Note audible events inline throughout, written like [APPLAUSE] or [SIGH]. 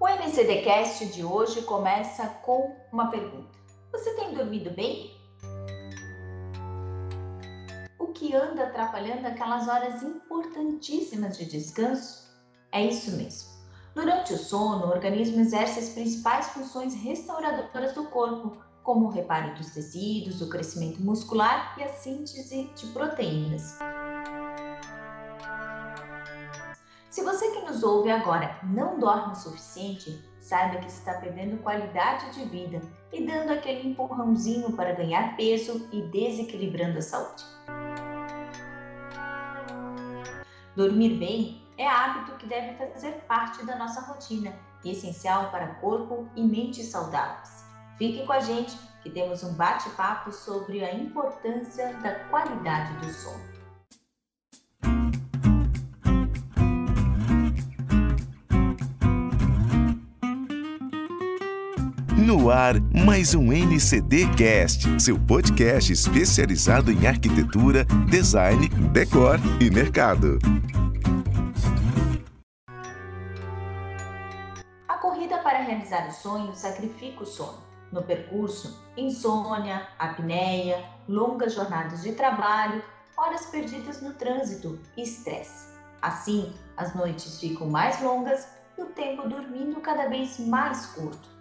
O MCDcast de hoje começa com uma pergunta. Você tem dormido bem? O que anda atrapalhando aquelas horas importantíssimas de descanso? É isso mesmo. Durante o sono, o organismo exerce as principais funções restauradoras do corpo, como o reparo dos tecidos, o crescimento muscular e a síntese de proteínas. Se você que nos ouve agora não dorme o suficiente, saiba que está perdendo qualidade de vida e dando aquele empurrãozinho para ganhar peso e desequilibrando a saúde. Dormir bem é hábito que deve fazer parte da nossa rotina e essencial para corpo e mente saudáveis. Fique com a gente que temos um bate-papo sobre a importância da qualidade do sono. No ar, mais um NCD Cast, seu podcast especializado em arquitetura, design, decor e mercado. A corrida para realizar o sonho sacrifica o sono. No percurso, insônia, apneia, longas jornadas de trabalho, horas perdidas no trânsito e estresse. Assim, as noites ficam mais longas e o tempo dormindo cada vez mais curto.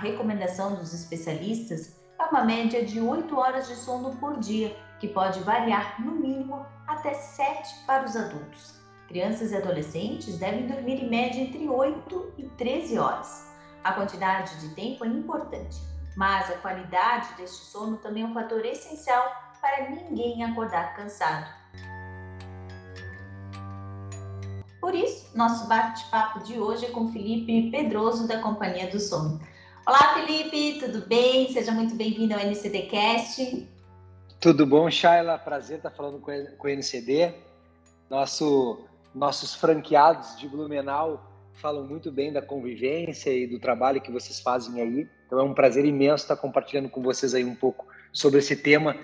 Recomendação dos especialistas é uma média de 8 horas de sono por dia, que pode variar no mínimo até 7 para os adultos. Crianças e adolescentes devem dormir em média entre 8 e 13 horas. A quantidade de tempo é importante, mas a qualidade deste sono também é um fator essencial para ninguém acordar cansado. Por isso, nosso bate-papo de hoje é com Felipe Pedroso, da Companhia do Sono. Olá, Felipe, tudo bem? Seja muito bem-vindo ao NCDcast. Tudo bom, Shaila? Prazer estar falando com o NCD. Nosso, nossos franqueados de Blumenau falam muito bem da convivência e do trabalho que vocês fazem aí. Então é um prazer imenso estar compartilhando com vocês aí um pouco sobre esse tema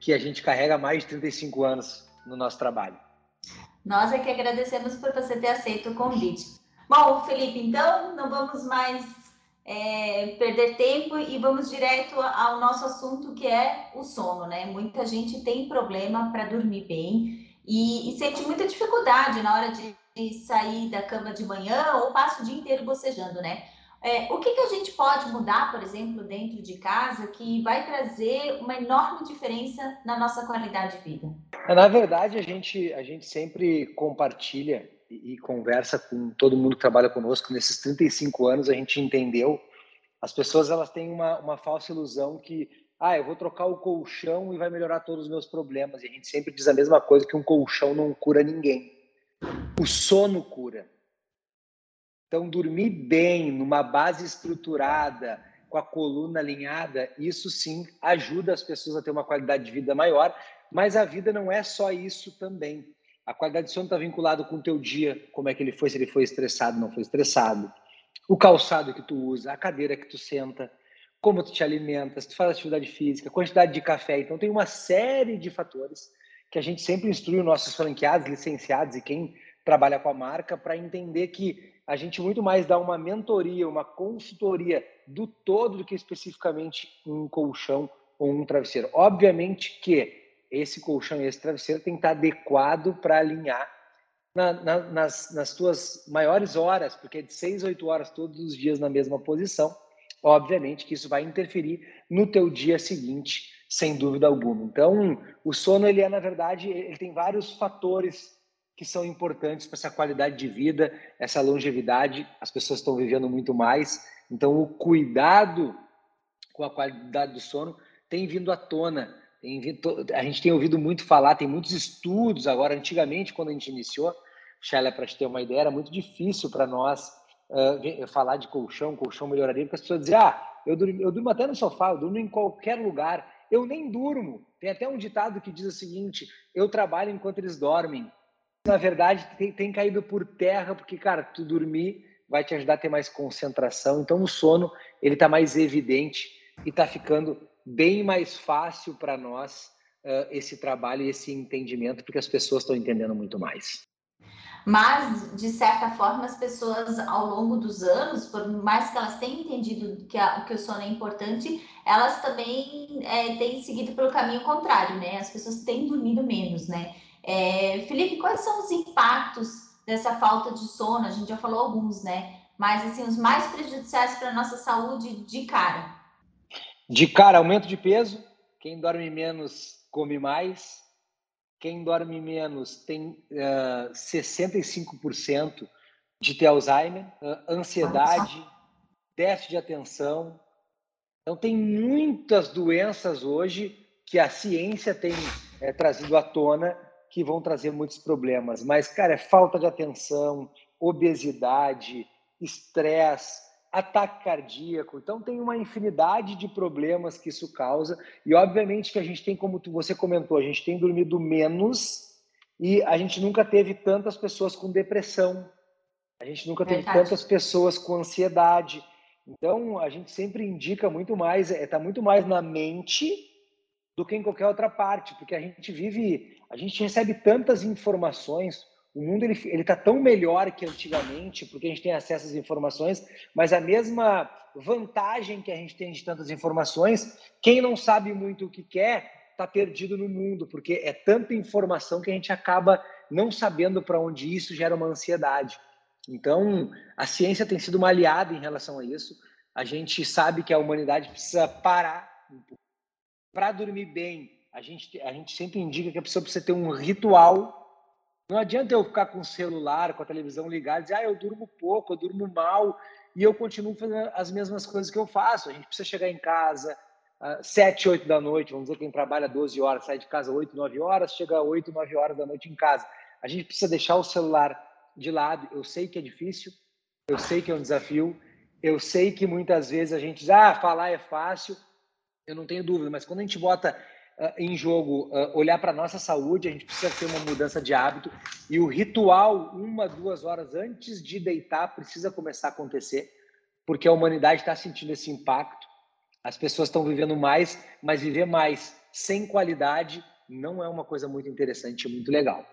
que a gente carrega há mais de 35 anos no nosso trabalho. Nós é que agradecemos por você ter aceito o convite. Bom, Felipe, então não vamos mais é, perder tempo e vamos direto ao nosso assunto que é o sono, né? Muita gente tem problema para dormir bem e, e, sente muita dificuldade na hora de, sair da cama de manhã ou passa o dia inteiro bocejando, né? É, o que, que a gente pode mudar, por exemplo, dentro de casa que vai trazer uma enorme diferença na nossa qualidade de vida? Na verdade, a gente, a gente sempre compartilha e, conversa com todo mundo que trabalha conosco nesses 35 anos, a gente entendeu. As pessoas elas têm uma, uma falsa ilusão que, ah, eu vou trocar o colchão e vai melhorar todos os meus problemas. E a gente sempre diz a mesma coisa que um colchão não cura ninguém. O sono cura. Então, dormir bem, numa base estruturada, com a coluna alinhada, isso sim ajuda as pessoas a ter uma qualidade de vida maior, mas a vida não é só isso também. A qualidade de sono está vinculado com o teu dia, como é que ele foi, se ele foi estressado, não foi estressado. O calçado que tu usa, a cadeira que tu senta, como tu te alimentas, tu faz atividade física, quantidade de café. Então tem uma série de fatores que a gente sempre instrui os nossos franqueados, licenciados e quem trabalha com a marca para entender que a gente muito mais dá uma mentoria, uma consultoria do todo do que especificamente um colchão ou um travesseiro. Obviamente que esse colchão e esse travesseiro tem que estar adequado para alinhar na, na, nas, nas tuas maiores horas, porque é de seis, oito horas todos os dias na mesma posição. Obviamente que isso vai interferir no teu dia seguinte, sem dúvida alguma. Então, o sono, ele é, na verdade, ele tem vários fatores que são importantes para essa qualidade de vida, essa longevidade. As pessoas estão vivendo muito mais. Então, o cuidado com a qualidade do sono tem vindo à tona a gente tem ouvido muito falar, tem muitos estudos agora. Antigamente, quando a gente iniciou, Sheila, para te ter uma ideia, era muito difícil para nós uh, falar de colchão, colchão melhoraria, porque as pessoas diziam, ah, eu durmo, eu durmo até no sofá, eu durmo em qualquer lugar, eu nem durmo. Tem até um ditado que diz o seguinte: eu trabalho enquanto eles dormem. Na verdade, tem, tem caído por terra, porque, cara, tu dormir vai te ajudar a ter mais concentração. Então, o sono ele está mais evidente e está ficando bem mais fácil para nós uh, esse trabalho e esse entendimento, porque as pessoas estão entendendo muito mais. Mas, de certa forma, as pessoas, ao longo dos anos, por mais que elas tenham entendido que, a, que o sono é importante, elas também é, têm seguido pelo caminho contrário, né? As pessoas têm dormido menos, né? É, Felipe, quais são os impactos dessa falta de sono? A gente já falou alguns, né? Mas, assim, os mais prejudiciais para a nossa saúde de cara. De cara, aumento de peso. Quem dorme menos come mais. Quem dorme menos tem uh, 65% de ter Alzheimer, uh, ansiedade, déficit de atenção. Então, tem muitas doenças hoje que a ciência tem é, trazido à tona que vão trazer muitos problemas. Mas, cara, é falta de atenção, obesidade, estresse, ataque cardíaco. Então, tem uma infinidade de problemas que isso causa. E, obviamente, que a gente tem, como você comentou, a gente tem dormido menos e a gente nunca teve tantas pessoas com depressão. A gente nunca teve Verdade. tantas pessoas com ansiedade. Então, a gente sempre indica muito mais, está é, muito mais na mente do que em qualquer outra parte, porque a gente vive, a gente recebe tantas informações, o mundo ele ele está tão melhor que antigamente, porque a gente tem acesso às informações, mas a mesma vantagem que a gente tem de tantas informações, quem não sabe muito o que quer está perdido no mundo, porque é tanta informação que a gente acaba não sabendo para onde isso gera uma ansiedade. Então, a ciência tem sido uma aliada em relação a isso. A gente sabe que a humanidade precisa parar para dormir bem. A gente, a gente sempre indica que a pessoa precisa ter um ritual não adianta eu ficar com o celular, com a televisão ligada dizer, ah, eu durmo pouco, eu durmo mal, e eu continuo fazendo as mesmas coisas que eu faço. A gente precisa chegar em casa uh, 7, 8 da noite, vamos dizer quem trabalha 12 horas, sai de casa 8, 9 horas, chega 8, 9 horas da noite em casa. A gente precisa deixar o celular de lado. Eu sei que é difícil, eu sei que é um desafio, eu sei que muitas vezes a gente diz, ah, falar é fácil, eu não tenho dúvida, mas quando a gente bota em jogo uh, olhar para a nossa saúde, a gente precisa ter uma mudança de hábito e o ritual, uma, duas horas antes de deitar, precisa começar a acontecer, porque a humanidade está sentindo esse impacto. As pessoas estão vivendo mais, mas viver mais sem qualidade não é uma coisa muito interessante, muito legal.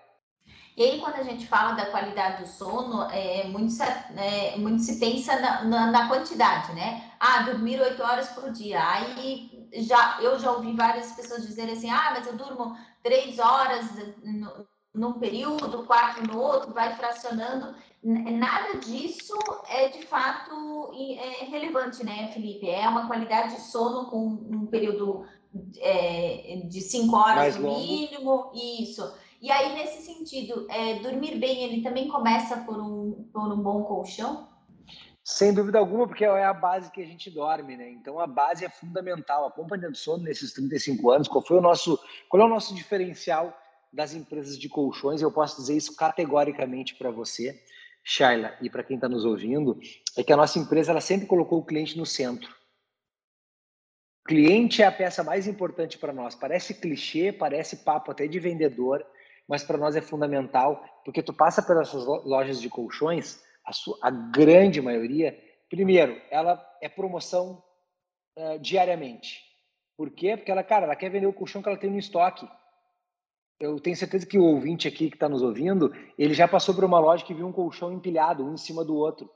E aí, quando a gente fala da qualidade do sono, é, muito, se, é, muito se pensa na, na, na, quantidade, né? Ah, dormir oito horas por dia. Aí já, eu já ouvi várias pessoas dizerem assim: ah, mas eu durmo três horas no, num período, quatro no outro, vai fracionando. Nada disso é de fato é relevante, né, Felipe? É uma qualidade de sono com um período é, de cinco horas no mínimo, isso. E aí, nesse sentido, é, dormir bem, ele também começa por um, por um bom colchão? Sem dúvida alguma, porque é a base que a gente dorme, né? Então a base é fundamental. A companhia do sono nesses 35 anos, qual foi o nosso, qual é o nosso diferencial das empresas de colchões? Eu posso dizer isso categoricamente para você, Shaila, e para quem está nos ouvindo, é que a nossa empresa ela sempre colocou o cliente no centro. O cliente é a peça mais importante para nós. Parece clichê, parece papo até de vendedor, mas para nós é fundamental, porque tu passa pelas lojas de colchões, a, sua, a grande maioria, primeiro, ela é promoção uh, diariamente. Por quê? Porque ela, cara, ela quer vender o colchão que ela tem no estoque. Eu tenho certeza que o ouvinte aqui que está nos ouvindo, ele já passou por uma loja que viu um colchão empilhado, um em cima do outro.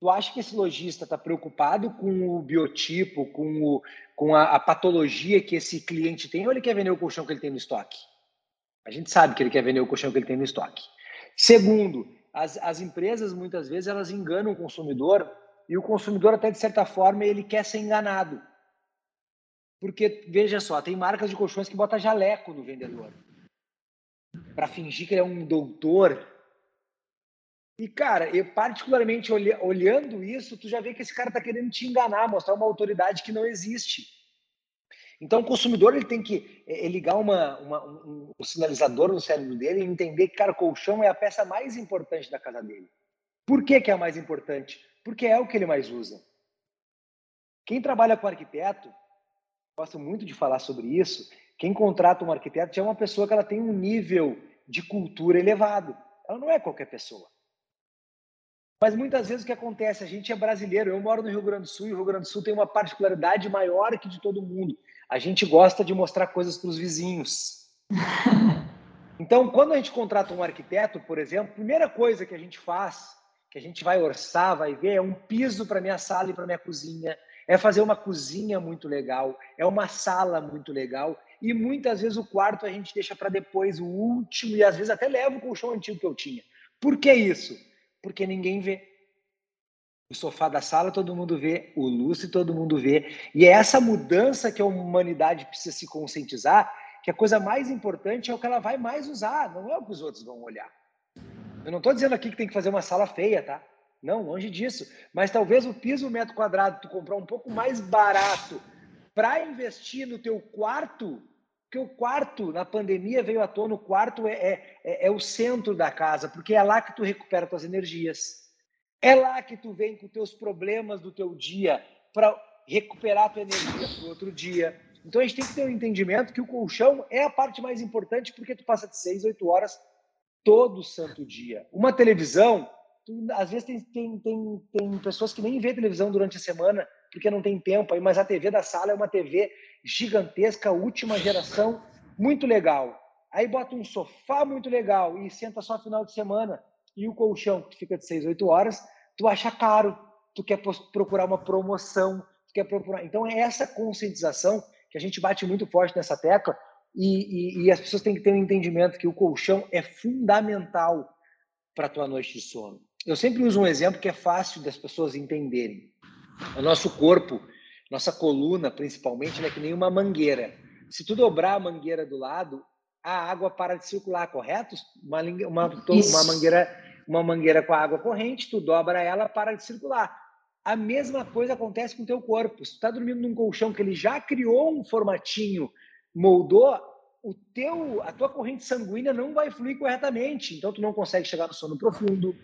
Tu acha que esse lojista está preocupado com o biotipo, com, o, com a, a, patologia que esse cliente tem, ou ele quer vender o colchão que ele tem no estoque? A gente sabe que ele quer vender o colchão que ele tem no estoque. Segundo, as, as empresas muitas vezes elas enganam o consumidor e o consumidor até de certa forma ele quer ser enganado. Porque veja só, tem marcas de colchões que bota jaleco no vendedor para fingir que ele é um doutor. E cara, eu particularmente olhando isso, tu já vê que esse cara está querendo te enganar, mostrar uma autoridade que não existe. Então, o consumidor ele tem que é, ligar uma, uma, um, um, sinalizador no cérebro dele e entender que, cara, colchão é a peça mais importante da casa dele. Por que, que é a mais importante? Porque é o que ele mais usa. Quem trabalha com arquiteto, gosto muito de falar sobre isso, quem contrata um arquiteto já é uma pessoa que ela tem um nível de cultura elevado. Ela não é qualquer pessoa. Mas muitas vezes o que acontece, a gente é brasileiro, eu moro no Rio Grande do Sul e o Rio Grande do Sul tem uma particularidade maior que de todo mundo a gente gosta de mostrar coisas para os vizinhos. [LAUGHS] Então, quando a gente contrata um arquiteto, por exemplo, a primeira coisa que a gente faz, que a gente vai orçar, vai ver, é um piso para minha sala e para minha cozinha, é fazer uma cozinha muito legal, é uma sala muito legal, e muitas vezes o quarto a gente deixa para depois, o último, e às vezes até leva o colchão antigo que eu tinha. Por que isso? Porque ninguém vê. O sofá da sala todo mundo vê, o lustre todo mundo vê. E é essa mudança que a humanidade precisa se conscientizar, que a coisa mais importante é o que ela vai mais usar, não é o que os outros vão olhar. Eu não estou dizendo aqui que tem que fazer uma sala feia, tá? Não, longe disso. Mas talvez o piso metro quadrado tu comprar um pouco mais barato para investir no teu quarto, porque o quarto, na pandemia, veio à tona, o quarto é, é, é, é o centro da casa, porque é lá que tu recupera tuas energias. É lá que tu vem com teus problemas do teu dia para recuperar tua energia para outro dia. Então a gente tem que ter um entendimento que o colchão é a parte mais importante porque tu passa de seis, oito horas todo santo dia. Uma televisão, tu, às vezes tem, tem, tem, tem pessoas que nem vê televisão durante a semana porque não tem tempo, mas a TV da sala é uma TV gigantesca, última geração, muito legal. Aí bota um sofá muito legal e senta só final de semana. E o colchão, que fica de 6, 8 horas, tu acha caro, tu quer procurar uma promoção, tu quer procurar. Então é essa conscientização que a gente bate muito forte nessa tecla e, e, e as pessoas têm que ter um entendimento que o colchão é fundamental para tua noite de sono. Eu sempre uso um exemplo que é fácil das pessoas entenderem. O nosso corpo, nossa coluna, principalmente, é que nem uma mangueira. Se tu dobrar a mangueira do lado, a água para de circular, correto? Uma, uma, uma mangueira uma mangueira com a água corrente, tu dobra ela, para de circular. A mesma coisa acontece com o teu corpo. Se tu está dormindo num colchão que ele já criou um formatinho, moldou, o teu, a tua corrente sanguínea não vai fluir corretamente. Então tu não consegue chegar no sono profundo,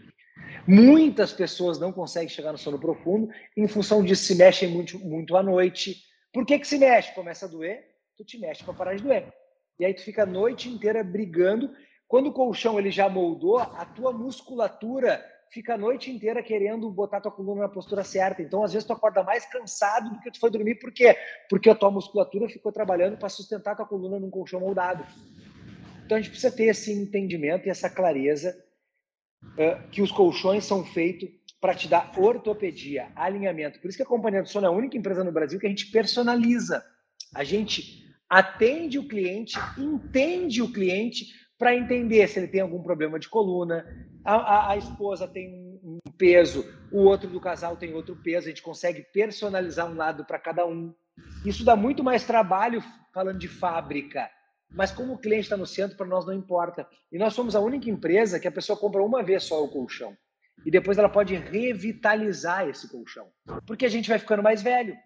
Muitas pessoas não conseguem chegar no sono profundo em função disso, se mexem muito, muito à noite. Por que, que se mexe? Começa a doer, tu te mexe para parar de doer. E aí tu fica a noite inteira brigando. Quando o colchão ele já moldou, a tua musculatura fica a noite inteira querendo botar tua coluna na postura certa. Então, às vezes, tu acorda mais cansado do que tu foi dormir. Por quê? Porque a tua musculatura ficou trabalhando para sustentar tua coluna num colchão moldado. Então, a gente precisa ter esse entendimento e essa clareza que os colchões são feitos para te dar ortopedia, alinhamento. Por isso que a Companhia do Sono é a única empresa no Brasil que a gente personaliza. A gente atende o cliente, entende o cliente para entender se ele tem algum problema de coluna. A, a, a esposa tem um, um peso, o outro do casal tem outro peso. A gente consegue personalizar um lado para cada um. Isso dá muito mais trabalho falando de fábrica mas como o cliente está no centro, para nós não importa. E nós somos a única empresa que a pessoa compra uma vez só o colchão. E depois ela pode revitalizar esse colchão. Porque a gente vai ficando mais velho.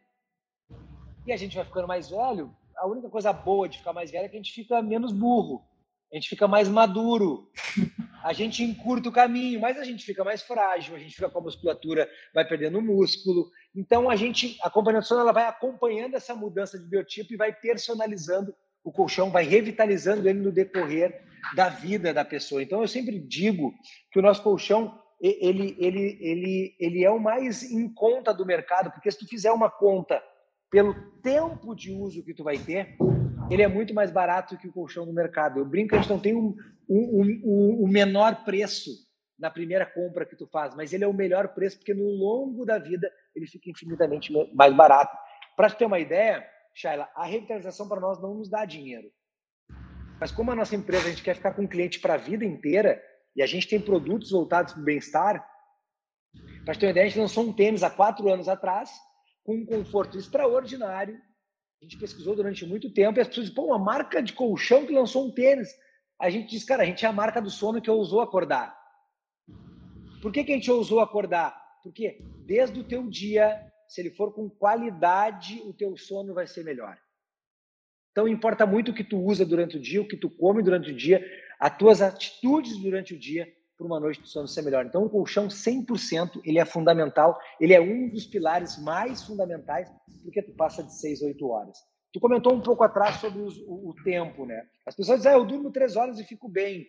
E a gente vai ficando mais velho, a única coisa boa de ficar mais velho é que a gente fica menos burro. A gente fica mais maduro. A gente encurta o caminho, mas a gente fica mais frágil, a gente fica com a musculatura, vai perdendo músculo. Então a gente, a companhia ela vai acompanhando essa mudança de biotipo e vai personalizando o colchão vai revitalizando ele no decorrer da vida da pessoa. Então eu sempre digo que o nosso colchão ele, ele, ele, ele é o mais em conta do mercado, porque se tu fizer uma conta pelo tempo de uso que tu vai ter, ele é muito mais barato que o colchão do mercado. Eu brinco a gente não tem um, um, um, um menor preço na primeira compra que tu faz, mas ele é o melhor preço porque no longo da vida ele fica infinitamente mais barato. Para ter uma ideia, Shaila, a revitalização para nós não nos dá dinheiro. Mas como a nossa empresa a gente quer ficar com o cliente para a vida inteira e a gente tem produtos voltados para o bem-estar, para ter uma ideia, a gente lançou um tênis há quatro anos atrás com um conforto extraordinário. A gente pesquisou durante muito tempo e as pessoas dizem, pô, uma marca de colchão que lançou um tênis. A gente diz, cara, a gente é a marca do sono que ousou acordar. Por que, que a gente ousou acordar? Porque desde o teu dia se ele for com qualidade, o teu sono vai ser melhor. Então importa muito o que tu usa durante o dia, o que tu come durante o dia, as tuas atitudes durante o dia para uma noite de sono ser melhor. Então o colchão 100%, ele é fundamental, ele é um dos pilares mais fundamentais porque tu passa de 6 a 8 horas. Tu comentou um pouco atrás sobre os, o, o, tempo, né? As pessoas dizem, ah, eu durmo 3 horas e fico bem.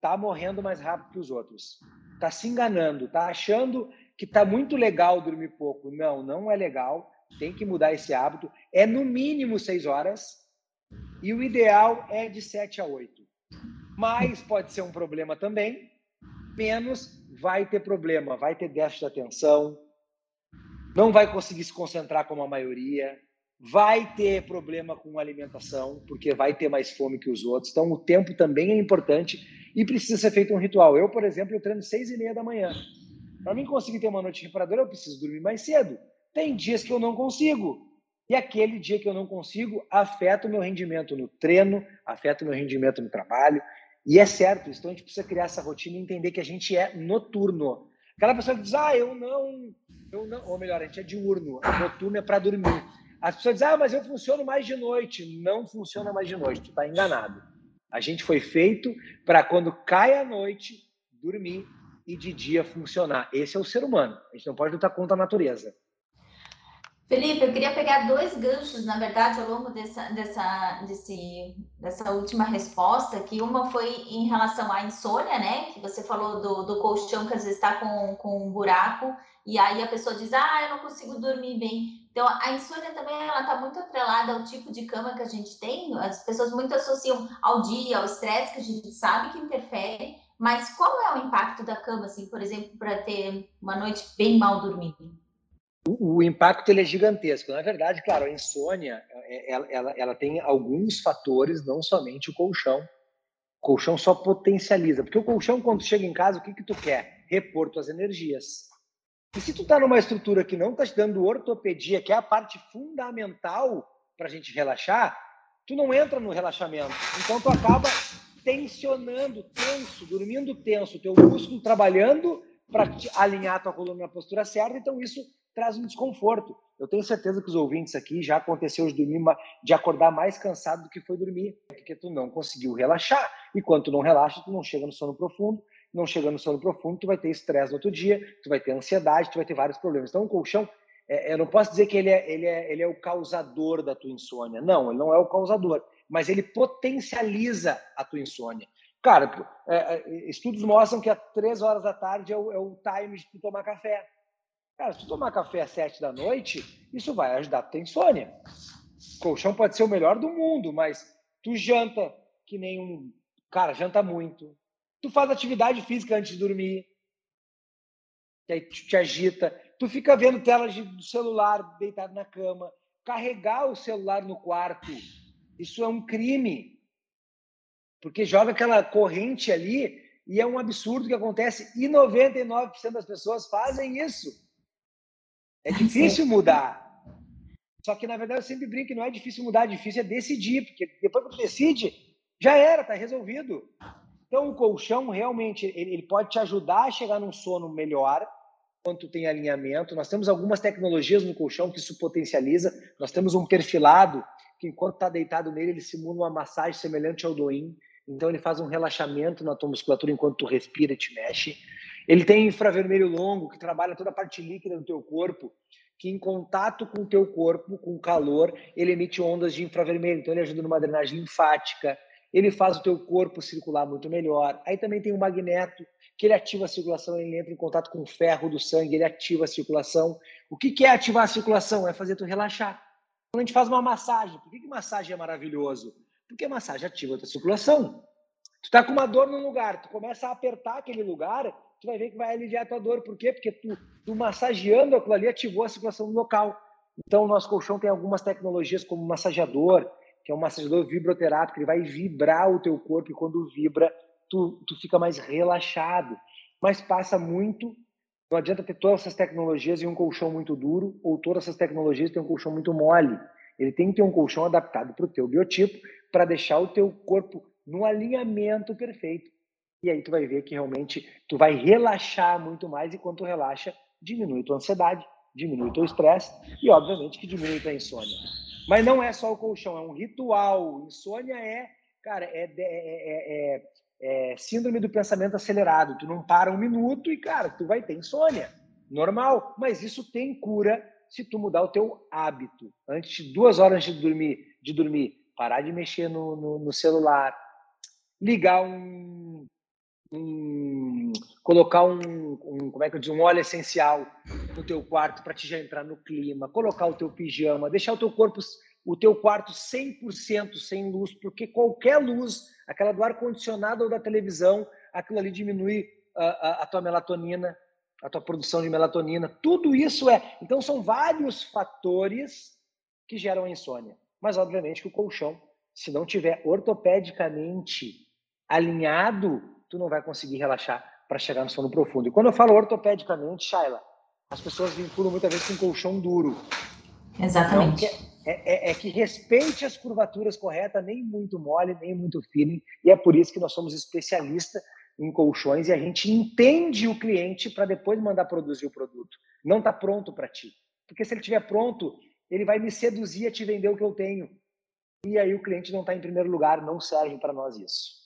Tá morrendo mais rápido que os outros. Tá se enganando, tá achando que está muito legal dormir pouco. Não, não é legal. Tem que mudar esse hábito. É no mínimo seis horas e o ideal é de sete a oito. mais pode ser um problema também, menos vai ter problema, vai ter déficit de atenção, não vai conseguir se concentrar como a maioria, vai ter problema com alimentação, porque vai ter mais fome que os outros. Então, o tempo também é importante e precisa ser feito um ritual. Eu, por exemplo, eu treino seis e meia da manhã. Para mim conseguir ter uma noite reparadora, eu preciso dormir mais cedo. Tem dias que eu não consigo. E aquele dia que eu não consigo afeta o meu rendimento no treino, afeta o meu rendimento no trabalho. E é certo, então a gente precisa criar essa rotina e entender que a gente é noturno. Aquela pessoa que diz, ah, eu não, eu não, ou melhor, a gente é diurno, noturno é para dormir. As pessoas dizem, ah, mas eu funciono mais de noite. Não funciona mais de noite, tu está enganado. A gente foi feito para quando cai a noite, dormir e de dia funcionar. Esse é o ser humano. A gente não pode lutar contra a natureza. Felipe, eu queria pegar dois ganchos, na verdade, ao longo dessa, dessa, desse, dessa última resposta, que uma foi em relação à insônia, né? Que você falou do, do colchão que às vezes está com, com um buraco, e aí a pessoa diz, ah, eu não consigo dormir bem. Então, a insônia também ela está muito atrelada ao tipo de cama que a gente tem. As pessoas muito associam ao dia, ao estresse, que a gente sabe que interfere, mas qual é o impacto da cama, assim, por exemplo, para ter uma noite bem mal dormida? o, impacto ele é gigantesco. Na verdade, claro, a insônia é, ela, ela, ela, tem alguns fatores, não somente o colchão. O colchão só potencializa, porque o colchão, quando chega em casa, o que, que tu quer? Repor tuas energias. E se tu tá numa estrutura que não tá te dando ortopedia, que é a parte fundamental para a gente relaxar, tu não entra no relaxamento. Então tu acaba tensionando, tenso, dormindo tenso, teu músculo trabalhando para alinhar tua coluna na postura certa. Então isso traz um desconforto. Eu tenho certeza que os ouvintes aqui já aconteceu de dormir, de acordar mais cansado do que foi dormir, porque tu não conseguiu relaxar. E quando tu não relaxa, tu não chega no sono profundo. Não chegando no sono profundo, tu vai ter estresse no outro dia, tu vai ter ansiedade, tu vai ter vários problemas. Então, o colchão, é, eu não posso dizer que ele é, ele, é, ele é o causador da tua insônia. Não, ele não é o causador, mas ele potencializa a tua insônia. Cara, é, é estudos mostram que às três horas da tarde é o, é o time de tu tomar café. Cara, se tu tomar café às sete da noite, isso vai ajudar a ter insônia. Colchão pode ser o melhor do mundo, mas tu janta que nem um. Cara, janta muito. Tu faz atividade física antes de dormir, que aí tu te agita. Tu fica vendo telas do celular deitado na cama. Carregar o celular no quarto, isso é um crime. Porque joga aquela corrente ali e é um absurdo que acontece. E 99% das pessoas fazem isso. É [LAUGHS] difícil mudar. Só que, na verdade, eu sempre brinco que não é difícil mudar, é difícil é decidir, porque depois que tu decide, já era, tá resolvido. Então, o colchão, realmente, ele, ele pode te ajudar a chegar num sono melhor, quando tu tem alinhamento. Nós temos algumas tecnologias no colchão que isso potencializa. Nós temos um perfilado, que enquanto está deitado nele, ele simula uma massagem semelhante ao doin. Então, ele faz um relaxamento na tua musculatura enquanto tu respira e te mexe. Ele tem infravermelho longo, que trabalha toda a parte líquida do teu corpo, que em contato com o teu corpo, com calor, ele emite ondas de infravermelho. Então, ele ajuda numa drenagem linfática, ele faz o teu corpo circular muito melhor. Aí também tem o magneto, que ele ativa a circulação, ele entra em contato com o ferro do sangue, ele ativa a circulação. O que é ativar a circulação? É fazer tu relaxar. Quando a gente faz uma massagem, por que, que massagem é maravilhoso? Porque a massagem ativa a tua circulação. Tu tá com uma dor num lugar, tu começa a apertar aquele lugar, tu vai ver que vai aliviar a tua dor. Por quê? Porque tu, tu massageando aquilo ali ativou a circulação no local. Então, o nosso colchão tem algumas tecnologias como massageador, que é um massageador vibroterápico, ele vai vibrar o teu corpo e quando vibra, tu, tu fica mais relaxado. Mas passa muito, não adianta ter todas essas tecnologias e um colchão muito duro, ou todas essas tecnologias ter um colchão muito mole. Ele tem que ter um colchão adaptado para o teu biotipo, para deixar o teu corpo no alinhamento perfeito. E aí tu vai ver que realmente tu vai relaxar muito mais e quando tu relaxa, diminui tua ansiedade, diminui teu estresse e obviamente que diminui tua insônia. Mas não é só o colchão, é um ritual. Insônia é, cara, é, é, é, é, síndrome do pensamento acelerado. Tu não para um minuto e, cara, tu vai ter insônia. Normal, mas isso tem cura se tu mudar o teu hábito. Antes de duas horas de dormir, de dormir parar de mexer no, no, no celular, ligar um, um colocar um, um, como é que eu diz, um óleo essencial no teu quarto para te já entrar no clima, colocar o teu pijama, deixar o teu corpo, o teu quarto 100% sem luz, porque qualquer luz aquela do ar-condicionado ou da televisão, aquilo ali diminui a, a, a tua melatonina, a tua produção de melatonina. Tudo isso é. Então, são vários fatores que geram a insônia. Mas, obviamente, que o colchão, se não tiver ortopedicamente alinhado, tu não vai conseguir relaxar para chegar no sono profundo. E quando eu falo ortopedicamente, Shaila, as pessoas vinculam muitas vezes com colchão duro. Exatamente. É, é, é, que respeite as curvaturas corretas, nem muito mole, nem muito firme. E é por isso que nós somos especialistas em colchões e a gente entende o cliente para depois mandar produzir o produto. Não está pronto para ti. Porque se ele estiver pronto, ele vai me seduzir a te vender o que eu tenho. E aí o cliente não está em primeiro lugar, não serve para nós isso.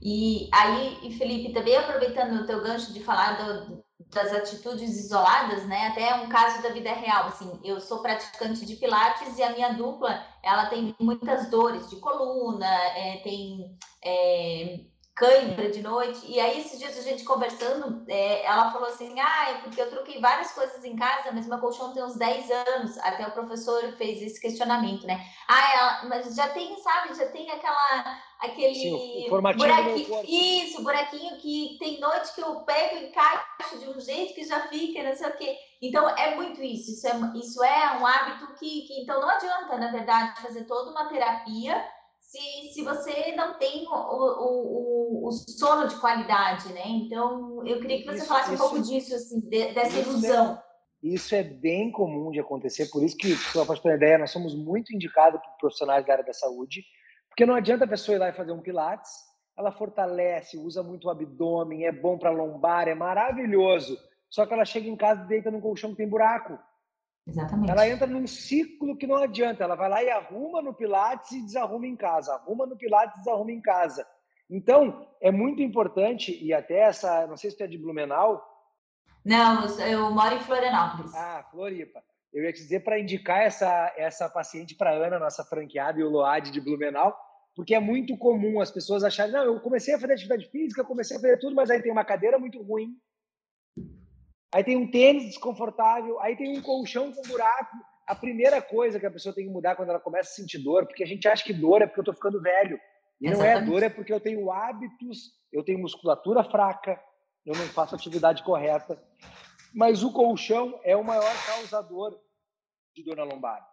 E aí, Felipe, também aproveitando o teu gancho de falar do, das atitudes isoladas, né? Até um caso da vida real, assim, eu sou praticante de pilates e a minha dupla, ela tem muitas dores de coluna, é, tem é, cãibra de noite. E aí, esses dias a gente conversando, é, ela falou assim: ah, é porque eu troquei várias coisas em casa, mas meu colchão tem uns 10 anos. Até o professor fez esse questionamento, né? Ah, ela, mas já tem, sabe, já tem aquela. Aquele Sim, buraquinho, isso, buraquinho que tem noite que eu pego e encaixo de um jeito que já fica, não sei o quê. Então é muito isso. Isso é, isso é um hábito que, que então não adianta, na verdade, fazer toda uma terapia se, se você não tem o, o, o, sono de qualidade, né? Então, eu queria que você isso, falasse um isso, pouco disso, assim, de, dessa é ilusão. É, isso é bem comum de acontecer, por isso que, só para ter uma ideia, nós somos muito indicados por profissionais da área da saúde, porque não adianta a pessoa ir lá e fazer um pilates, ela fortalece, usa muito o abdômen, é bom para lombar, é maravilhoso, só que ela chega em casa e deita num colchão que tem buraco. Exatamente. Ela entra num ciclo que não adianta. Ela vai lá e arruma no Pilates e desarruma em casa. Arruma no Pilates e desarruma em casa. Então, é muito importante, e até essa, não sei se tu é de Blumenau. Não, eu moro em Florianópolis. Ah, Floripa. Eu ia te dizer para indicar essa, essa paciente para Ana, nossa franqueada, e o Load de Blumenau, porque é muito comum as pessoas acharem, não, eu comecei a fazer atividade física, comecei a fazer tudo, mas aí tem uma cadeira muito ruim, Aí tem um tênis desconfortável, aí tem um colchão com buraco. A primeira coisa que a pessoa tem que mudar quando ela começa a sentir dor, porque a gente acha que dor é porque eu estou ficando velho. E Exatamente. não é dor, é porque eu tenho hábitos, eu tenho musculatura fraca, eu não faço atividade correta. Mas o colchão é o maior causador de dor na lombar.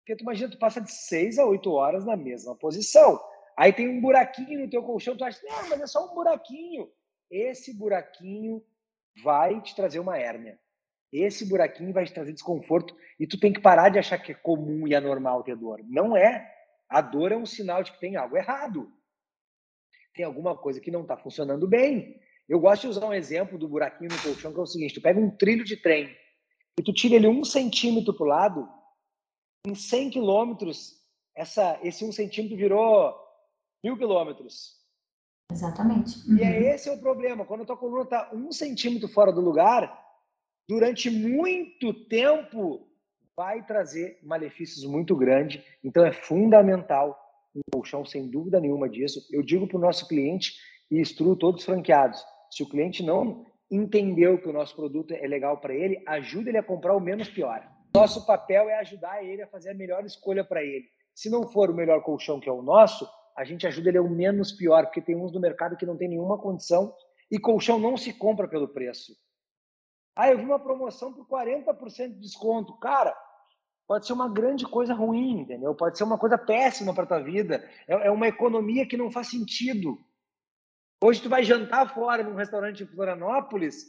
Porque tu imagina, tu passa de 6 a 8 horas na mesma posição. Aí tem um buraquinho no teu colchão, tu acha, não, mas é só um buraquinho. Esse buraquinho vai te trazer uma hérnia. Esse buraquinho vai te trazer desconforto e tu tem que parar de achar que é comum e anormal ter dor. Não é. A dor é um sinal de que tem algo errado. Tem alguma coisa que não está funcionando bem. Eu gosto de usar um exemplo do buraquinho no colchão, que é o seguinte: tu pega um trilho de trem e tu tira ele um centímetro para o lado, em 100 quilômetros, essa, esse um centímetro virou mil quilômetros. Exatamente. Uhum. E é uhum. esse é o problema. Quando a tua coluna está um centímetro fora do lugar, durante muito tempo vai trazer malefícios muito grandes. Então é fundamental um colchão, sem dúvida nenhuma disso. Eu digo para o nosso cliente e instruo todos os franqueados. Se o cliente não entendeu que o nosso produto é legal para ele, ajude ele a comprar o menos pior. Nosso papel é ajudar ele a fazer a melhor escolha para ele. Se não for o melhor colchão que é o nosso, a gente ajuda ele o menos pior, porque tem uns no mercado que não tem nenhuma condição e colchão não se compra pelo preço. Ah, eu vi uma promoção por 40% de desconto. Cara, pode ser uma grande coisa ruim, entendeu? Pode ser uma coisa péssima para tua vida. É, é uma economia que não faz sentido. Hoje tu vai jantar fora num restaurante em Florianópolis,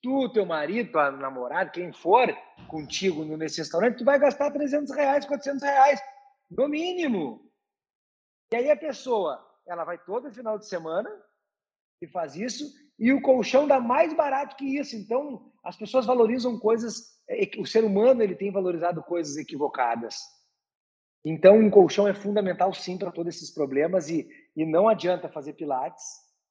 tu, teu marido, tua namorada, quem for contigo nesse restaurante, tu vai gastar 300 reais, 400 reais, no mínimo. E aí a pessoa, ela vai todo final de semana e faz isso, e o colchão dá mais barato que isso. Então, as pessoas valorizam coisas, é, o ser humano ele tem valorizado coisas equivocadas. Então, um colchão é fundamental sim para todos esses problemas e, e não adianta fazer pilates.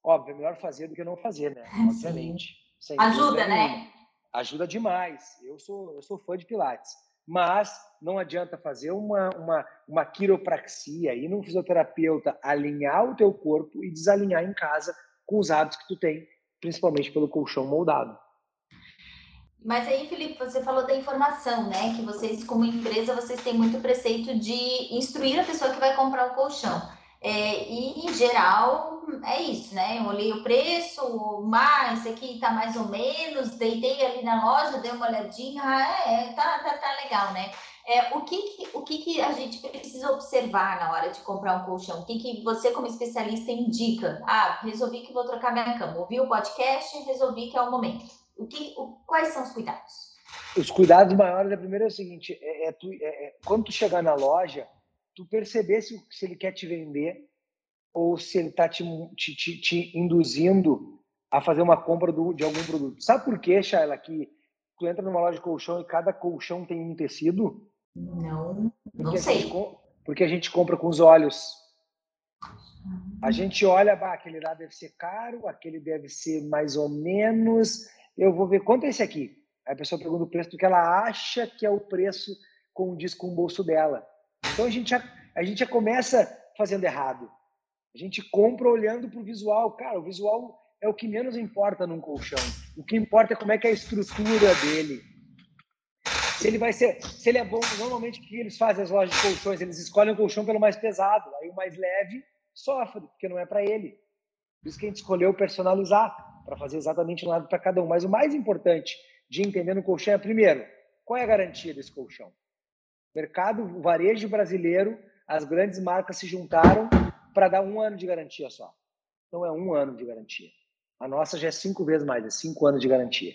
Óbvio, é melhor fazer do que não fazer, né? [LAUGHS] Obviamente. Ajuda, né? Ajuda demais. Eu sou, eu sou fã de pilates mas não adianta fazer uma, uma, uma quiropraxia e num fisioterapeuta alinhar o teu corpo e desalinhar em casa com os hábitos que tu tem, principalmente pelo colchão moldado. Mas aí, Felipe, você falou da informação, né? Que vocês, como empresa, vocês têm muito preceito de instruir a pessoa que vai comprar o colchão. É, e, em geral, é isso, né? Eu olhei o preço, mais, aqui tá mais ou menos, deitei ali na loja, dei uma olhadinha, ah, é, tá, tá, tá legal, né? É, o que, que, o que, que a gente precisa observar na hora de comprar um colchão? O que, que você, como especialista, indica? Ah, resolvi que vou trocar minha cama. Ouvi o podcast resolvi que é o momento. O que, o, quais são os cuidados? Os cuidados maiores, a primeira é o seguinte, é, é, tu, é, é quando tu chegar na loja, tu perceber se, se ele quer te vender ou se ele está te, te, te, te, induzindo a fazer uma compra do, de algum produto. Sabe por quê, Shayla, que tu entra numa loja de colchão e cada colchão tem um tecido? Não, não porque sei. A gente, porque a gente compra com os olhos. A gente olha, bah, aquele lá deve ser caro, aquele deve ser mais ou menos. Eu vou ver quanto é esse aqui. Aí a pessoa pergunta o preço do que ela acha que é o preço condiz com o bolso dela. Então a gente já, a gente já começa fazendo errado. A gente compra olhando para o visual. Cara, o visual é o que menos importa num colchão. O que importa é como é que é a estrutura dele. Se ele vai ser, se ele é bom, normalmente o que eles fazem as lojas de colchões? Eles escolhem o colchão pelo mais pesado. Aí o mais leve sofre, porque não é para ele. Por isso que a gente escolheu personalizar, para fazer exatamente um lado para cada um. Mas o mais importante de entender no colchão é, primeiro, qual é a garantia desse colchão? Mercado varejo brasileiro, as grandes marcas se juntaram para dar um ano de garantia só. Então é um ano de garantia. A nossa já é cinco vezes mais, é cinco anos de garantia.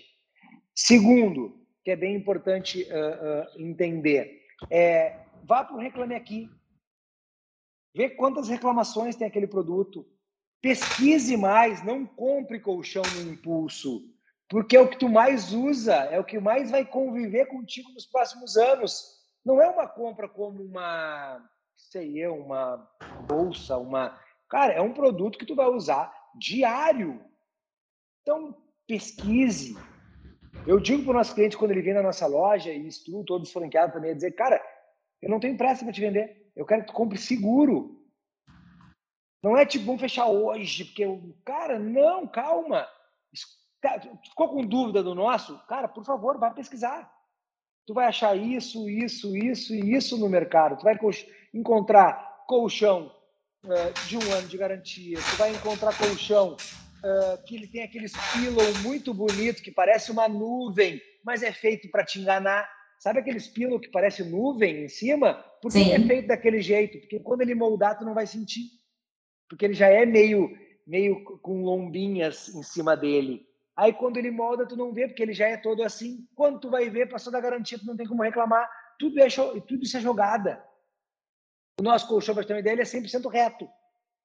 Segundo, que é bem importante uh, uh, entender, é vá para o Reclame Aqui, vê quantas reclamações tem aquele produto, pesquise mais, não compre colchão no impulso, porque é o que tu mais usa, é o que mais vai conviver contigo nos próximos anos. Não é uma compra como uma, sei eu, uma bolsa, uma. Cara, é um produto que tu vai usar diário. Então, pesquise. Eu digo para o nosso cliente, quando ele vem na nossa loja, e instruo todos os franqueados também, a dizer, cara, eu não tenho pressa para te vender. Eu quero que tu compre seguro. Não é tipo, vamos fechar hoje, porque eu. Cara, não, calma. Ficou com dúvida do nosso? Cara, por favor, vai pesquisar tu vai achar isso, isso, isso e isso no mercado. Tu vai encontrar colchão uh, de um ano de garantia. Tu vai encontrar colchão uh, que ele tem aqueles pillow muito bonito que parece uma nuvem, mas é feito para te enganar. Sabe aqueles pillow que parece nuvem em cima? Por que é feito daquele jeito? Porque quando ele moldar, tu não vai sentir. Porque ele já é meio, meio com lombinhas em cima dele. Aí quando ele molda, tu não vê, porque ele já é todo assim. Quando tu vai ver, passou da garantia, tu não tem como reclamar. Tudo, é, tudo isso é jogada. O nosso colchão, para ter uma ideia, ele é 100% reto.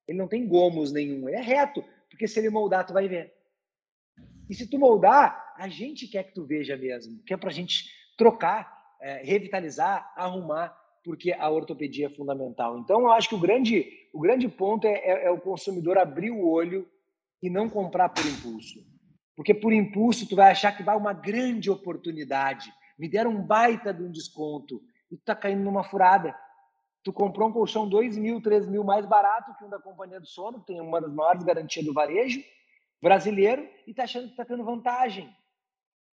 Ele não tem gomos nenhum, ele é reto. Porque se ele moldar, tu vai ver. E se tu moldar, a gente quer que tu veja mesmo. Que é para a gente trocar, é, revitalizar, arrumar, porque a ortopedia é fundamental. Então, eu acho que o grande, o grande ponto é, é, é o consumidor abrir o olho e não comprar por impulso. Porque por impulso tu vai achar que vai uma grande oportunidade. Me deram um baita de um desconto e tu tá caindo numa furada. Tu comprou um colchão 2 mil, 3 mil mais barato que um da Companhia do Sono, que tem uma das maiores garantias do varejo brasileiro, e tá achando que tá tendo vantagem.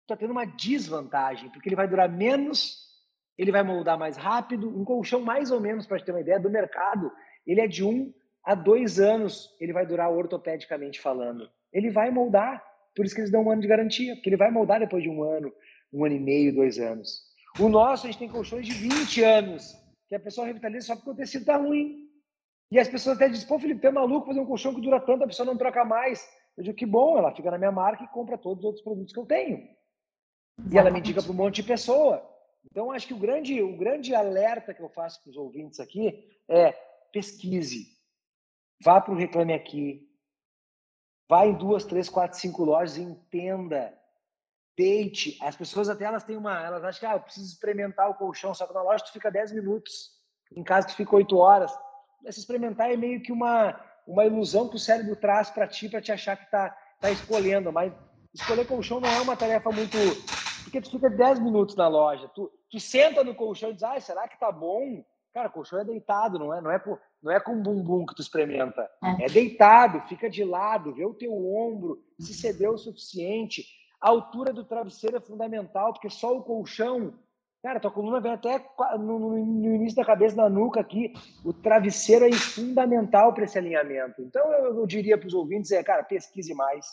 Tá tendo uma desvantagem, porque ele vai durar menos, ele vai moldar mais rápido. Um colchão, mais ou menos, para ter uma ideia, do mercado, ele é de um a dois anos, ele vai durar ortopedicamente falando. Ele vai moldar. Por isso que eles dão um ano de garantia, porque ele vai moldar depois de um ano, um ano e meio, dois anos. O nosso, a gente tem colchões de 20 anos, que a pessoa revitaliza só porque o tecido está ruim. E as pessoas até dizem, pô, Felipe, tu é maluco fazer um colchão que dura tanto, a pessoa não troca mais. Eu digo, que bom, ela fica na minha marca e compra todos os outros produtos que eu tenho. E ela me indica para um monte de pessoa. Então, acho que o grande, o grande alerta que eu faço para os ouvintes aqui é pesquise. Vá para o Reclame Aqui, Vá em duas, três, quatro, cinco lojas e entenda. Deite. As pessoas até elas têm uma. Elas acham que ah, eu preciso experimentar o colchão, só que na loja tu fica 10 minutos. Em casa tu fica 8 horas. Esse experimentar é meio que uma, uma ilusão que o cérebro traz para ti, para te achar que tá, tá escolhendo. Mas escolher colchão não é uma tarefa muito. Porque tu fica 10 minutos na loja. Tu, tu senta no colchão e diz, ah, será que tá bom? Cara, colchão é deitado, não é? Não é, por, não é com bumbum que tu experimenta. É. é deitado, fica de lado, vê o teu ombro, se cedeu o suficiente. A altura do travesseiro é fundamental, porque só o colchão Cara, tua coluna vem até no, no, no, início da cabeça, na nuca aqui. O travesseiro é fundamental para esse alinhamento. Então, eu, eu diria para os ouvintes, é, cara, pesquise mais.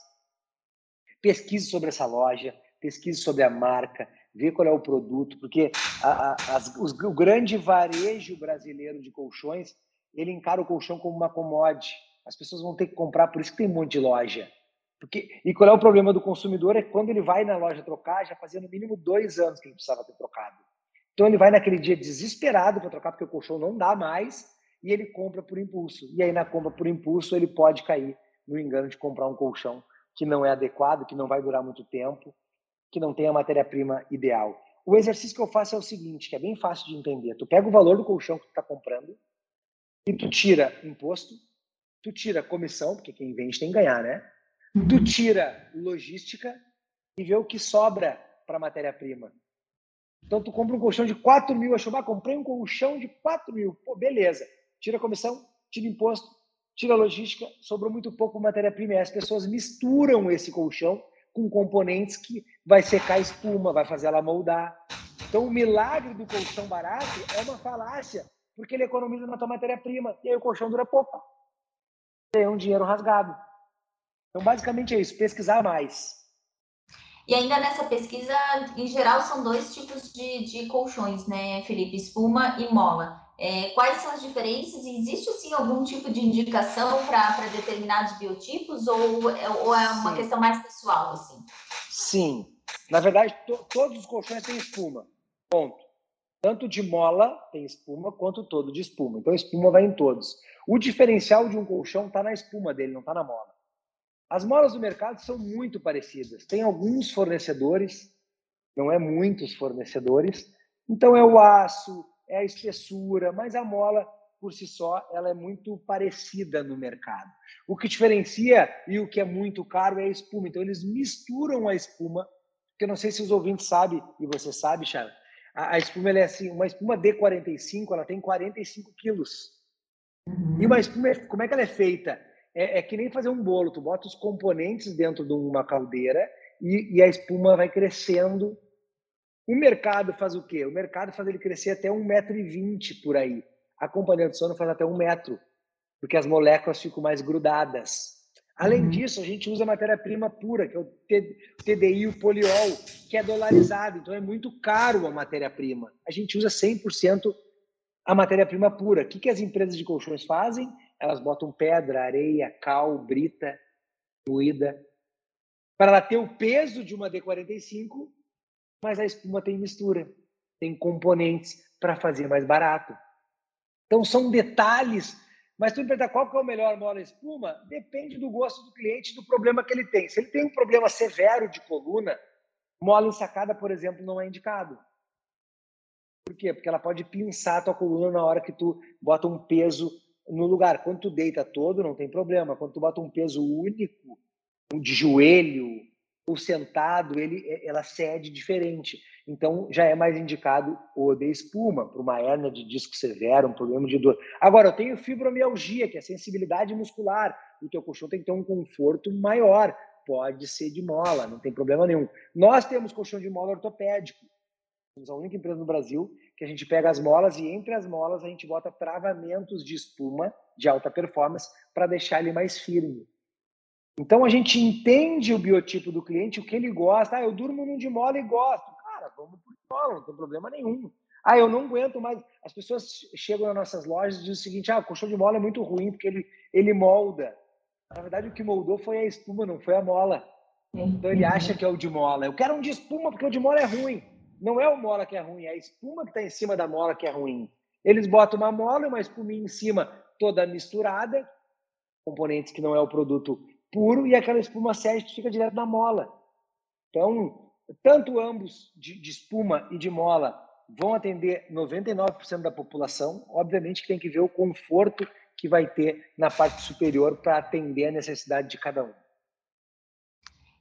Pesquise sobre essa loja, pesquise sobre a marca, vê qual é o produto, porque a, a, as, os, o grande varejo brasileiro de colchões, ele encara o colchão como uma commodity. As pessoas vão ter que comprar, por isso que tem um monte de loja. Porque, e qual é o problema do consumidor? É que quando ele vai na loja trocar, já fazia no mínimo dois anos que ele precisava ter trocado. Então ele vai naquele dia desesperado para trocar, porque o colchão não dá mais, e ele compra por impulso. E aí, na compra por impulso, ele pode cair no engano de comprar um colchão que não é adequado, que não vai durar muito tempo, que não tem a matéria-prima ideal. O exercício que eu faço é o seguinte, que é bem fácil de entender. Tu pega o valor do colchão que tu está comprando e tu tira imposto, tu tira comissão, porque quem vende tem que ganhar, né? Uhum. Tu tira logística e vê o que sobra para matéria-prima. Então, tu compra um colchão de 4 mil, achou, ah, comprei um colchão de 4 mil. Pô, beleza. Tira comissão, tira imposto, tira logística, sobrou muito pouco matéria-prima. E as pessoas misturam esse colchão com componentes que vai secar a espuma, vai fazer ela moldar. Então, o milagre do colchão barato é uma falácia, porque ele economiza na tua matéria-prima. E aí o colchão dura pouco. É um dinheiro rasgado. Então, basicamente é isso, pesquisar mais. E ainda nessa pesquisa, em geral, são dois tipos de, de colchões, né, Felipe? Espuma e mola. É, quais são as diferenças? Existe, sim, algum tipo de indicação para determinados biotipos ou, é, ou é uma sim. questão mais pessoal, assim? Sim. Na verdade, to, todos os colchões têm espuma. Ponto. Tanto de mola tem espuma, quanto todo de espuma. Então, espuma vai em todos. O diferencial de um colchão está na espuma dele, não está na mola. As molas do mercado são muito parecidas. Tem alguns fornecedores, não é muitos fornecedores. Então é o aço, é a espessura, mas a mola por si só ela é muito parecida no mercado. O que diferencia e o que é muito caro é a espuma. Então eles misturam a espuma, que eu não sei se os ouvintes sabem e você sabe, Charles. A, a espuma é assim, uma espuma D45, ela tem 45 quilos. E uma espuma, como é que ela é feita? é, é, que nem fazer um bolo. Tu bota os componentes dentro de uma caldeira e, e, a espuma vai crescendo. O mercado faz o quê? O mercado faz ele crescer até 1,20m por aí. A companhia de sono faz até um metro, porque as moléculas ficam mais grudadas. Além uhum. disso, a gente usa matéria-prima pura, que é o TDI, o poliol, que é dolarizado, então é muito caro a matéria-prima. A gente usa 100% a matéria-prima pura. O que, que as empresas de colchões fazem? elas botam pedra, areia, cal, brita, moída, para ela ter o peso de uma D45, mas a espuma tem mistura, tem componentes para fazer mais barato. Então são detalhes, mas tu me pergunta qual que é o melhor mola espuma? Depende do gosto do cliente, do problema que ele tem. Se ele tem um problema severo de coluna, mola ensacada, por exemplo, não é indicado. Por quê? Porque ela pode pinçar a tua coluna na hora que tu bota um peso no lugar. Quando tu deita todo, não tem problema. Quando tu bota um peso único, de joelho ou sentado, ele, ela cede diferente. Então, já é mais indicado o de espuma, para uma hernia de disco severo, um problema de dor. Agora, eu tenho fibromialgia, que é sensibilidade muscular. O teu colchão tem que ter um conforto maior. Pode ser de mola, não tem problema nenhum. Nós temos colchão de mola ortopédico. Somos a única empresa no Brasil que a gente pega as molas e entre as molas a gente bota travamentos de espuma de alta performance para deixar ele mais firme. Então a gente entende o biotipo do cliente, o que ele gosta. Ah, eu durmo num de mola e gosto. Cara, vamos por mola, não tem problema nenhum. Ah, eu não aguento mais. As pessoas chegam nas nossas lojas e dizem o seguinte: ah, o colchão de mola é muito ruim porque ele, ele molda. Na verdade, o que moldou foi a espuma, não foi a mola. Então ele acha que é o de mola. Eu quero um de espuma porque o de mola é ruim não é o mola que é ruim, é a espuma que está em cima da mola que é ruim. Eles botam uma mola e uma espuminha em cima, toda misturada, componentes que não é o produto puro, e aquela espuma sede fica direto na mola. Então, tanto ambos de, de espuma e de mola vão atender 99% da população. Obviamente que tem que ver o conforto que vai ter na parte superior para atender a necessidade de cada um.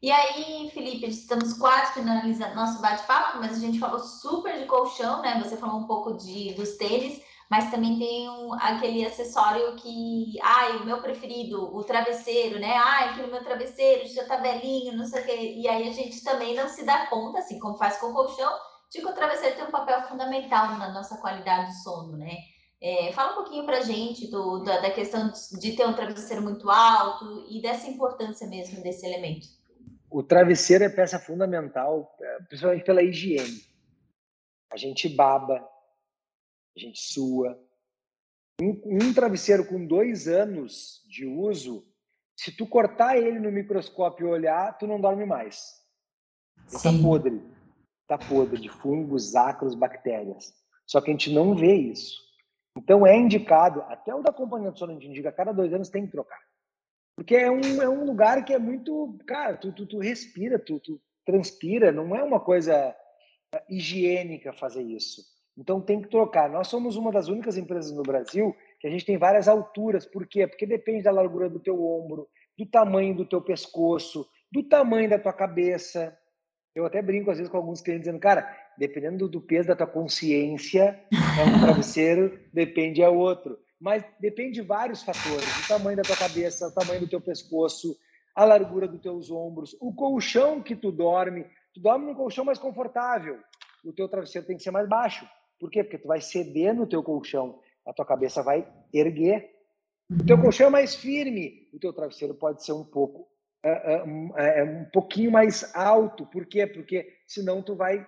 E aí, Felipe, estamos quase finalizando nosso bate-papo, mas a gente falou super de colchão, né? Você falou um pouco de, dos tênis, mas também tem um, aquele acessório que, ai, o meu preferido, o travesseiro, né? Ai, aquele meu travesseiro já tá velhinho, não sei o quê. E aí a gente também não se dá conta, assim como faz com o colchão, de que o travesseiro tem um papel fundamental na nossa qualidade de sono, né? É, fala um pouquinho para a gente do, da, da, questão de ter um travesseiro muito alto e dessa importância mesmo desse elemento. O travesseiro é peça fundamental, é, principalmente pela higiene. A gente baba, a gente sua. Um, um travesseiro com dois anos de uso, se tu cortar ele no microscópio e olhar, tu não dorme mais. Ele tá podre. Tá podre de fungos, ácaros, bactérias. Só que a gente não vê isso. Então é indicado, até o da companhia de sono a gente indica, cada dois anos tem que trocar. Porque é um, é um lugar que é muito. Cara, tu, tu, tu respira, tu, tu transpira, não é uma coisa é, higiênica fazer isso. Então tem que trocar. Nós somos uma das únicas empresas no Brasil que a gente tem várias alturas. Por quê? Porque depende da largura do teu ombro, do tamanho do teu pescoço, do tamanho da tua cabeça. Eu até brinco às vezes com alguns clientes dizendo, cara, dependendo do peso da tua consciência, é um travesseiro, [LAUGHS] depende é outro. Mas depende de vários fatores, o tamanho da tua cabeça, o tamanho do teu pescoço, a largura dos teus ombros, o colchão que tu dorme. Tu dorme num colchão mais confortável, o teu travesseiro tem que ser mais baixo. Por quê? Porque tu vai ceder no teu colchão, a tua cabeça vai erguer. O teu colchão é mais firme, o teu travesseiro pode ser um pouco é, é, é um pouquinho mais alto. Por quê? Porque senão tu vai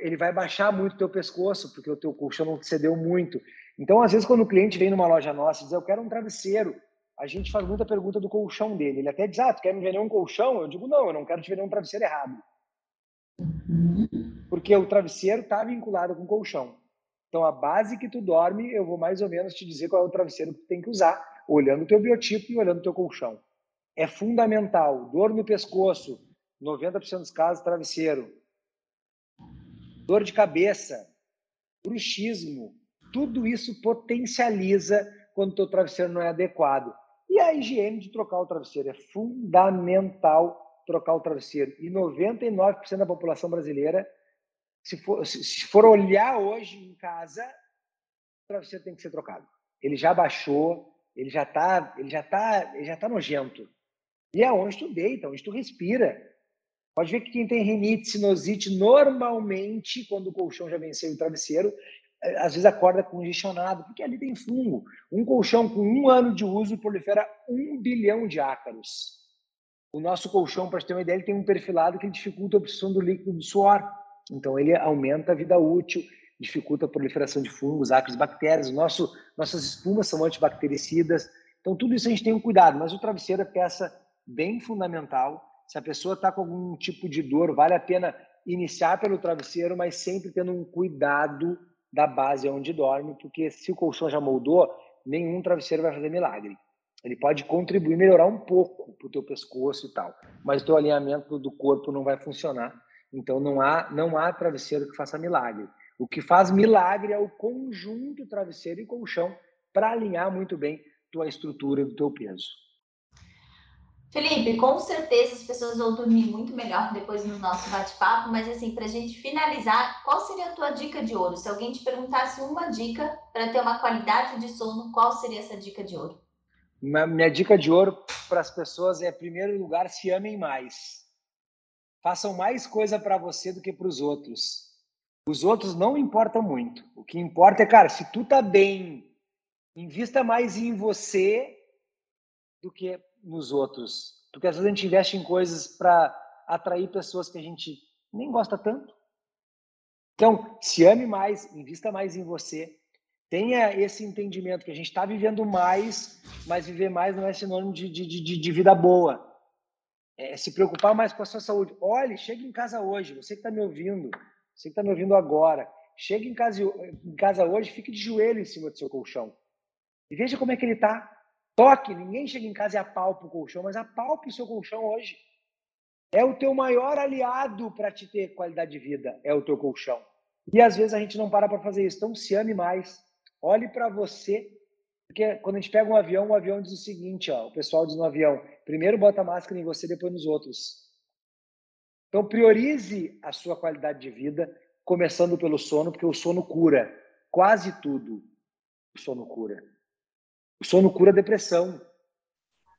ele vai baixar muito o teu pescoço, porque o teu colchão não cedeu muito. Então, às vezes, quando o cliente vem numa loja nossa e diz, eu quero um travesseiro, a gente faz muita pergunta do colchão dele. Ele até diz, ah, tu quer me vender um colchão? Eu digo, não, eu não quero te vender um travesseiro errado. Porque o travesseiro está vinculado com o colchão. Então, a base que tu dorme, eu vou mais ou menos te dizer qual é o travesseiro que tu tem que usar, olhando o teu biotipo e olhando o teu colchão. É fundamental. Dor no pescoço, 90% dos casos, travesseiro dor de cabeça, bruxismo, tudo isso potencializa quando o teu travesseiro não é adequado. E a higiene de trocar o travesseiro é fundamental trocar o travesseiro. E 99% da população brasileira, se for, se for olhar hoje em casa, o travesseiro tem que ser trocado. Ele já baixou, ele já está, ele já tá, ele já tá nojento. E é onde tu deita, onde tu respira. Pode ver que quem tem rinite, sinusite, normalmente, quando o colchão já venceu o travesseiro, é, às vezes acorda congestionado, porque ali tem fungo. Um colchão com um ano de uso prolifera um bilhão de ácaros. O nosso colchão, para ter uma ideia, ele tem um perfilado que dificulta a absorção do líquido do suor. Então, ele aumenta a vida útil, dificulta a proliferação de fungos, ácaros, bactérias. Nosso, nossas espumas são antibactericidas. Então, tudo isso a gente tem um cuidado, mas o travesseiro é peça bem fundamental se a pessoa está com algum tipo de dor, vale a pena iniciar pelo travesseiro, mas sempre tendo um cuidado da base onde dorme, porque se o colchão já moldou, nenhum travesseiro vai fazer milagre. Ele pode contribuir, melhorar um pouco para o teu pescoço e tal, mas o teu alinhamento do corpo não vai funcionar. Então não há, não há travesseiro que faça milagre. O que faz milagre é o conjunto travesseiro e colchão para alinhar muito bem tua estrutura do teu peso. Felipe, com certeza as pessoas vão dormir muito melhor depois do nosso bate-papo, mas assim, para a gente finalizar, qual seria a tua dica de ouro? Se alguém te perguntasse uma dica para ter uma qualidade de sono, qual seria essa dica de ouro? Minha dica de ouro para as pessoas é, em primeiro lugar, se amem mais. Façam mais coisa para você do que para os outros. Os outros não importam muito. O que importa é, cara, se tu tá bem, invista mais em você do que nos outros. Porque às vezes a gente investe em coisas para atrair pessoas que a gente nem gosta tanto. Então, se ame mais, invista mais em você. Tenha esse entendimento que a gente está vivendo mais, mas viver mais não é sinônimo de, de, de, de vida boa. É se preocupar mais com a sua saúde. Olhe, chegue em casa hoje, você que está me ouvindo, você que está me ouvindo agora, chegue em casa, em casa hoje, fique de joelho em cima do seu colchão. E veja como é que ele está. Toque, ninguém chega em casa e apalpa o colchão, mas apalpe o seu colchão hoje. É o teu maior aliado para te ter qualidade de vida, é o teu colchão. E às vezes a gente não para para fazer isso. Então se ame mais. Olhe para você. Porque quando a gente pega um avião, o avião diz o seguinte, ó, o pessoal diz no avião, primeiro bota a máscara em você, depois nos outros. Então priorize a sua qualidade de vida, começando pelo sono, porque o sono cura quase tudo. O sono cura. O sono cura depressão,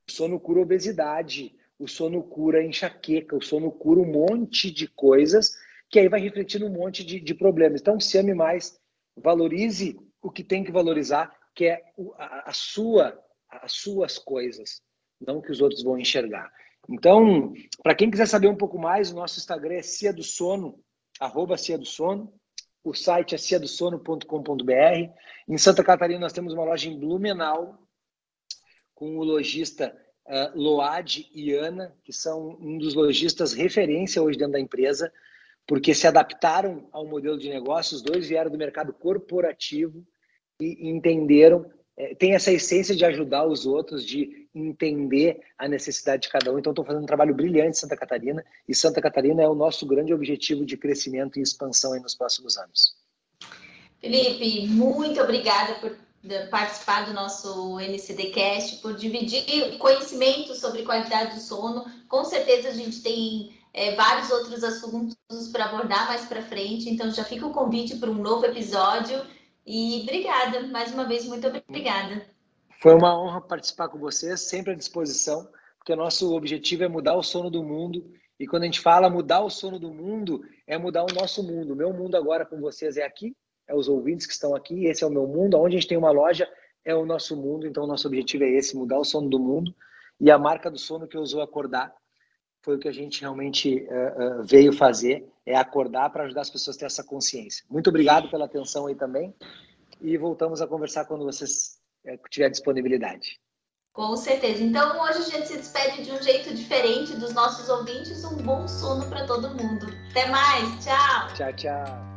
o sono cura obesidade, o sono cura enxaqueca, o sono cura um monte de coisas que aí vai refletir num monte de, de problemas. Então, se ame mais, valorize o que tem que valorizar, que é a, sua, as suas coisas, não que os outros vão enxergar. Então, para quem quiser saber um pouco mais, o nosso Instagram é Cia do Sono, arroba Cia do Sono. O site é ciadosono.com.br. Em Santa Catarina, nós temos uma loja em Blumenau, com o lojista uh, Load e Ana, que são um dos lojistas referência hoje dentro da empresa, porque se adaptaram ao modelo de negócio. Os dois vieram do mercado corporativo e entenderam, é, tem essa essência de ajudar os outros, de entender a necessidade de cada um. Então, estou fazendo um trabalho brilhante em Santa Catarina e Santa Catarina é o nosso grande objetivo de crescimento e expansão nos próximos anos. Felipe, muito obrigada por participar do nosso NCDcast, por dividir conhecimento sobre qualidade do sono. Com certeza a gente tem é, vários outros assuntos para abordar mais para frente, então já fica o convite para um novo episódio. E obrigada, mais uma vez, muito obrigada. Foi uma honra participar com vocês, sempre à disposição, porque nosso objetivo é mudar o sono do mundo. E quando a gente fala mudar o sono do mundo, é mudar o nosso mundo. O meu mundo agora com vocês é aqui, é os ouvintes que estão aqui, esse é o meu mundo. Onde a gente tem uma loja é o nosso mundo, então o nosso objetivo é esse, mudar o sono do mundo. E a marca do sono que eu usou acordar foi o que a gente realmente uh, uh, veio fazer, é acordar para ajudar as pessoas a ter essa consciência. Muito obrigado pela atenção aí também e voltamos a conversar quando vocês uh, tiver disponibilidade. Com certeza. Então hoje a gente se despede de um jeito diferente dos nossos ouvintes. Um bom sono para todo mundo. Até mais. Tchau. Tchau, tchau.